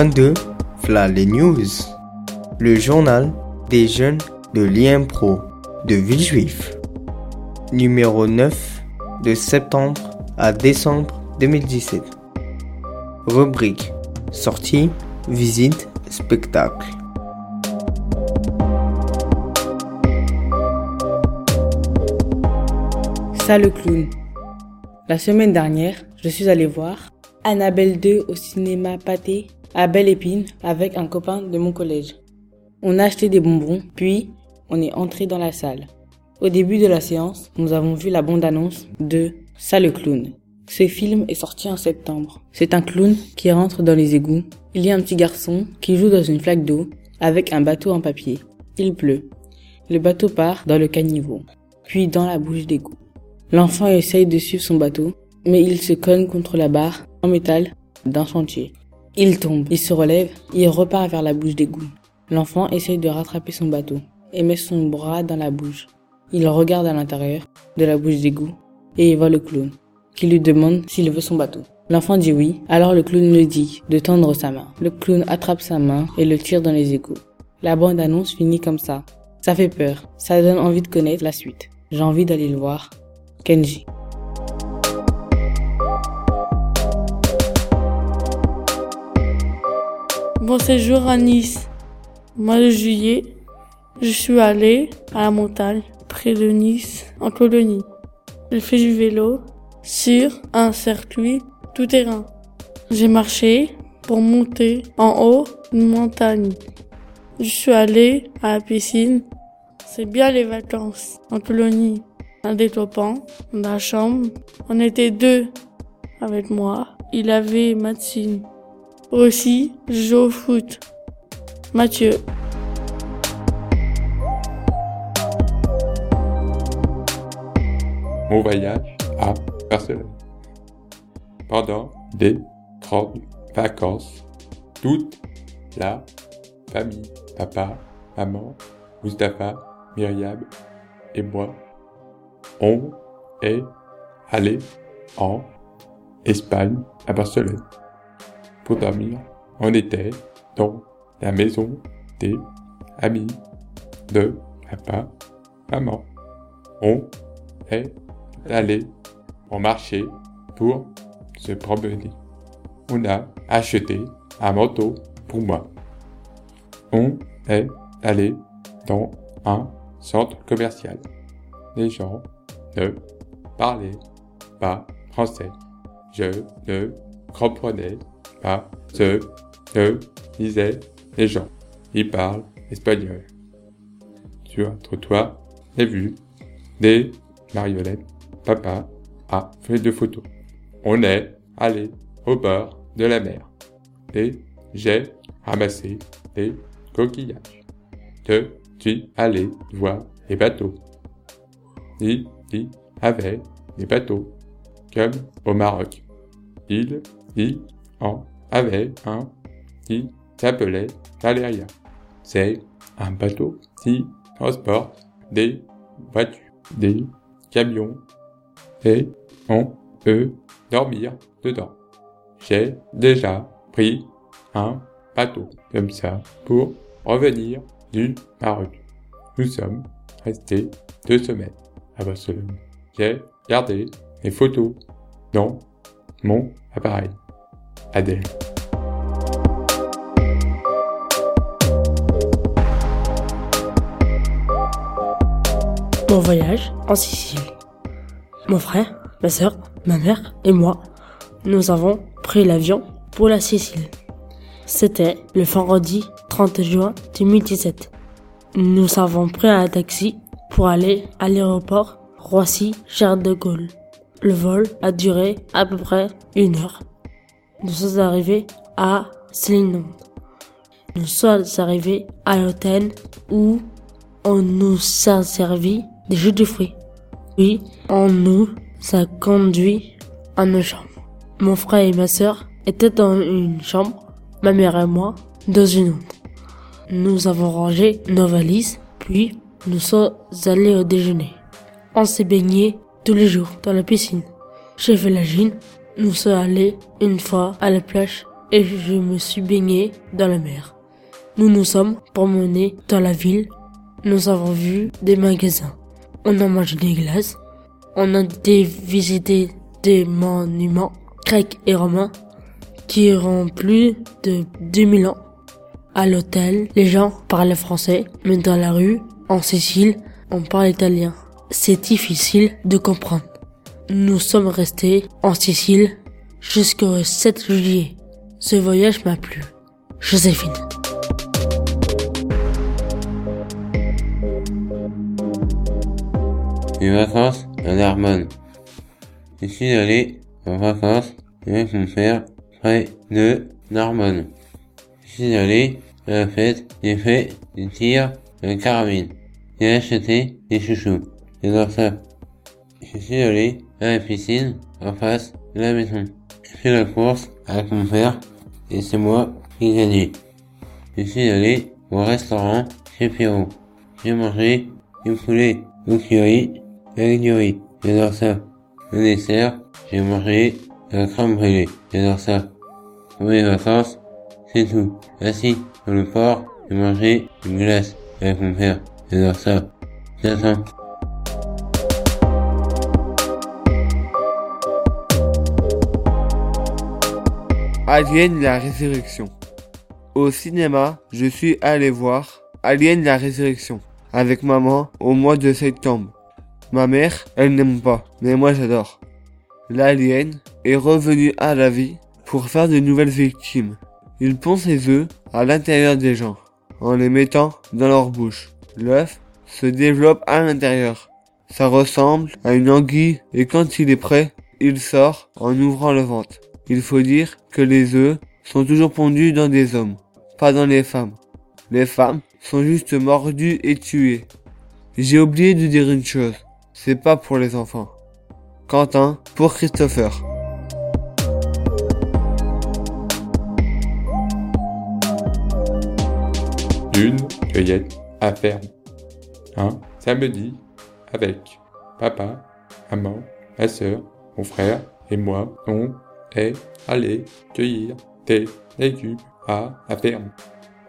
22, Fla les News. Le journal des jeunes de l'IMPRO de Villejuif. Numéro 9 de septembre à décembre 2017. Rubrique Sortie, visite, spectacle. Ça le clown. La semaine dernière, je suis allé voir Annabelle 2 au cinéma Pâté à Belle Épine avec un copain de mon collège. On a acheté des bonbons, puis on est entré dans la salle. Au début de la séance, nous avons vu la bande-annonce de Ça le clown. Ce film est sorti en septembre. C'est un clown qui rentre dans les égouts. Il y a un petit garçon qui joue dans une flaque d'eau avec un bateau en papier. Il pleut. Le bateau part dans le caniveau, puis dans la bouche d'égout. L'enfant essaye de suivre son bateau, mais il se cogne contre la barre en métal d'un chantier. Il tombe, il se relève, il repart vers la bouche d'égout. L'enfant essaye de rattraper son bateau et met son bras dans la bouche. Il regarde à l'intérieur de la bouche d'égout et il voit le clown qui lui demande s'il veut son bateau. L'enfant dit oui, alors le clown lui dit de tendre sa main. Le clown attrape sa main et le tire dans les égouts. La bande-annonce finit comme ça. Ça fait peur, ça donne envie de connaître la suite. J'ai envie d'aller le voir. Kenji. Bon séjour à Nice. mois de juillet, je suis allé à la montagne, près de Nice, en colonie. J'ai fait du vélo sur un circuit tout terrain. J'ai marché pour monter en haut d'une montagne. Je suis allé à la piscine. C'est bien les vacances en colonie. Un détoppant dans la chambre. On était deux avec moi. Il avait Mathilde. Aussi, je au foot. Mathieu. Mon voyage à Barcelone. Pendant des grandes vacances, toute la famille, papa, maman, Mustapha, Myriam et moi on est allé en Espagne, à Barcelone. Dormir, on était dans la maison des amis de papa, maman. On est allé en marché pour se promener. On a acheté un manteau pour moi. On est allé dans un centre commercial. Les gens ne parlais pas français. Je ne comprenais pas ce que disaient les gens. Ils parlent espagnol. Sur un trottoir, j'ai vu des marionnettes. Papa a fait de photos. On est allé au bord de la mer et j'ai ramassé des coquillages. Je suis allé voir les bateaux. Il avait des bateaux, comme au Maroc. Il y en avait un qui s'appelait Valeria. C'est un bateau qui transporte des voitures, des camions, et on peut dormir dedans. J'ai déjà pris un bateau comme ça pour revenir du Maroc. Nous sommes restés deux semaines. J'ai gardé les photos dans mon appareil. Adèle. Mon voyage en Sicile. Mon frère, ma soeur, ma mère et moi, nous avons pris l'avion pour la Sicile. C'était le vendredi 30 juin 2017. Nous avons pris un taxi pour aller à l'aéroport Roissy-Charles de Gaulle. Le vol a duré à peu près une heure. Nous sommes arrivés à Céline. Nous sommes arrivés à l'hôtel où on nous a servi des jus de fruits. Puis on nous a conduit à nos chambres. Mon frère et ma sœur étaient dans une chambre, ma mère et moi dans une autre. Nous avons rangé nos valises, puis nous sommes allés au déjeuner. On s'est baigné tous les jours dans la piscine. J'ai fait la gym. Nous sommes allés une fois à la plage et je me suis baigné dans la mer. Nous nous sommes promenés dans la ville. Nous avons vu des magasins. On a mangé des glaces. On a visité des monuments grecs et romains qui auront plus de 2000 ans. À l'hôtel, les gens parlaient français, mais dans la rue, en Sicile, on parle italien. C'est difficile de comprendre. Nous sommes restés en Sicile jusqu'au 7 juillet. Ce voyage m'a plu. Joséphine. Les vacances à Narbonne. Je suis allé en vacances avec mon père près de Narbonne. Je suis allé à la fête j'ai fait des tirs de carabine. J'ai acheté des chouchous. J'adore ça. Je suis allé à la piscine en face de la maison. J'ai fait la course avec mon père et c'est moi qui ai gagné. Je suis allé au restaurant chez Pierrot. J'ai mangé du poulet au curry avec du riz. J'adore ça. Le dessert, j'ai mangé la crème brûlée. J'adore ça. Pour mes vacances, c'est tout. Assis sur le port, j'ai mangé une glace avec mon père. J'adore ça. J'attends. Alien la résurrection. Au cinéma, je suis allé voir Alien la résurrection avec maman au mois de septembre. Ma mère, elle n'aime pas, mais moi j'adore. L'alien est revenu à la vie pour faire de nouvelles victimes. Il pond ses œufs à l'intérieur des gens, en les mettant dans leur bouche. L'œuf se développe à l'intérieur. Ça ressemble à une anguille et quand il est prêt, il sort en ouvrant le ventre. Il faut dire que les œufs sont toujours pondus dans des hommes, pas dans les femmes. Les femmes sont juste mordues et tuées. J'ai oublié de dire une chose, c'est pas pour les enfants. Quentin pour Christopher. Une cueillette à ferme. Un samedi avec papa, maman, ma soeur, mon frère et moi, on est allé cueillir des légumes à la ferme.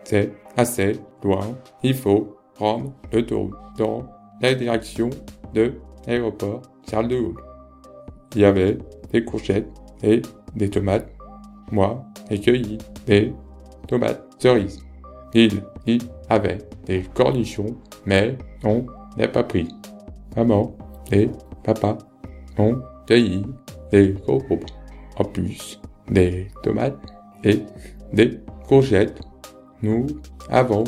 C'est assez loin. Il faut prendre le tour dans la direction de l'aéroport Charles de Gaulle. Il y avait des courgettes et des tomates. Moi, j'ai cueilli des tomates cerises. Il y avait des cornichons, mais on n'a pas pris. Maman et papa ont cueilli des concombres. En plus des tomates et des courgettes, nous avons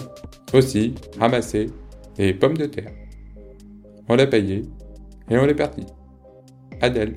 aussi ramassé des pommes de terre. On l'a payé et on est parti. Adèle.